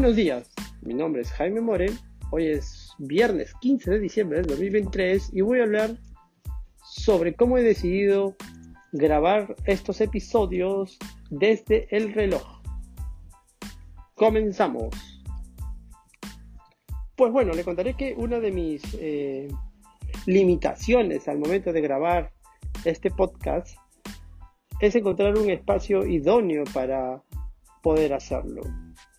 Buenos días, mi nombre es Jaime More, hoy es viernes 15 de diciembre del 2023 y voy a hablar sobre cómo he decidido grabar estos episodios desde el reloj. Comenzamos. Pues bueno, le contaré que una de mis eh, limitaciones al momento de grabar este podcast es encontrar un espacio idóneo para poder hacerlo.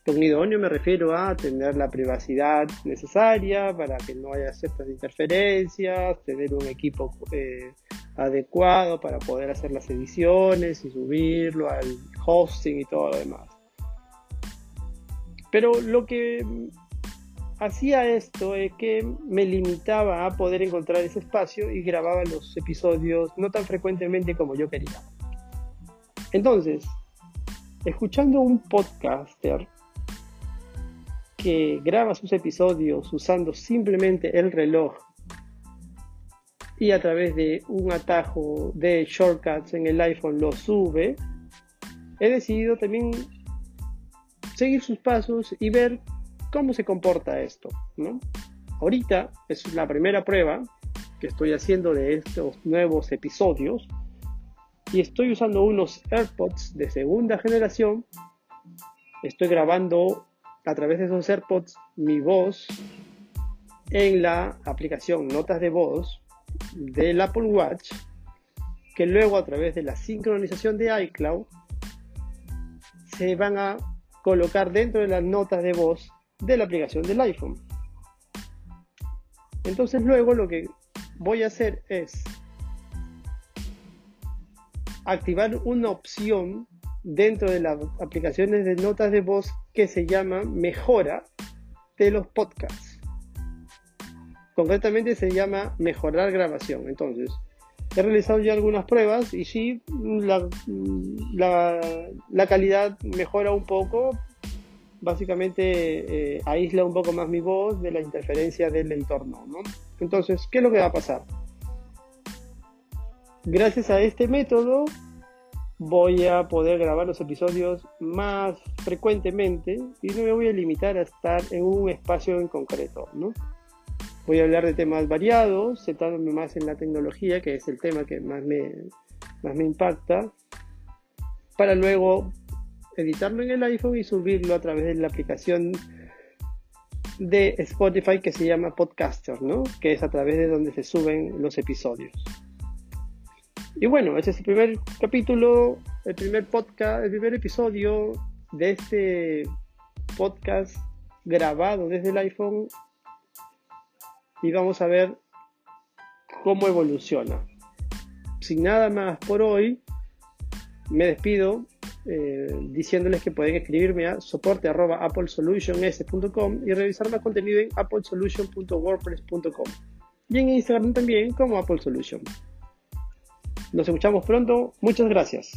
Con idóneo me refiero a tener la privacidad necesaria para que no haya ciertas interferencias, tener un equipo eh, adecuado para poder hacer las ediciones y subirlo al hosting y todo lo demás. Pero lo que hacía esto es que me limitaba a poder encontrar ese espacio y grababa los episodios no tan frecuentemente como yo quería. Entonces, escuchando un podcaster que graba sus episodios usando simplemente el reloj y a través de un atajo de shortcuts en el iPhone lo sube, he decidido también seguir sus pasos y ver cómo se comporta esto, ¿no? Ahorita es la primera prueba que estoy haciendo de estos nuevos episodios y estoy usando unos AirPods de segunda generación. Estoy grabando a través de esos AirPods mi voz en la aplicación Notas de Voz del Apple Watch, que luego a través de la sincronización de iCloud se van a colocar dentro de las notas de voz de la aplicación del iPhone. Entonces luego lo que voy a hacer es activar una opción dentro de las aplicaciones de notas de voz que se llama mejora de los podcasts. Concretamente se llama mejorar grabación. Entonces, he realizado ya algunas pruebas y sí, la, la, calidad mejora un poco. Básicamente eh, aísla un poco más mi voz de la interferencia del entorno. Entonces, ¿qué es lo que va a pasar? Gracias a este método voy a poder grabar los episodios más frecuentemente y no me voy a limitar a estar en un espacio en concreto, ¿no? Voy a hablar de temas variados, centrándome más en la tecnología, que es el tema que más me, más me impacta, para luego editarlo en el iPhone y subirlo a través de la aplicación de Spotify que se llama Podcaster, ¿no? Que es a través de donde se suben los episodios. Y bueno, este es el primer capítulo, el primer podcast, el primer episodio de este podcast grabado desde el iPhone y vamos a ver cómo evoluciona. Sin nada más por hoy, me despido eh, diciéndoles que pueden escribirme a soporte y revisar más contenido en applesolution.wordpress.com y en Instagram también como Apple Solution. Nos escuchamos pronto. Muchas gracias.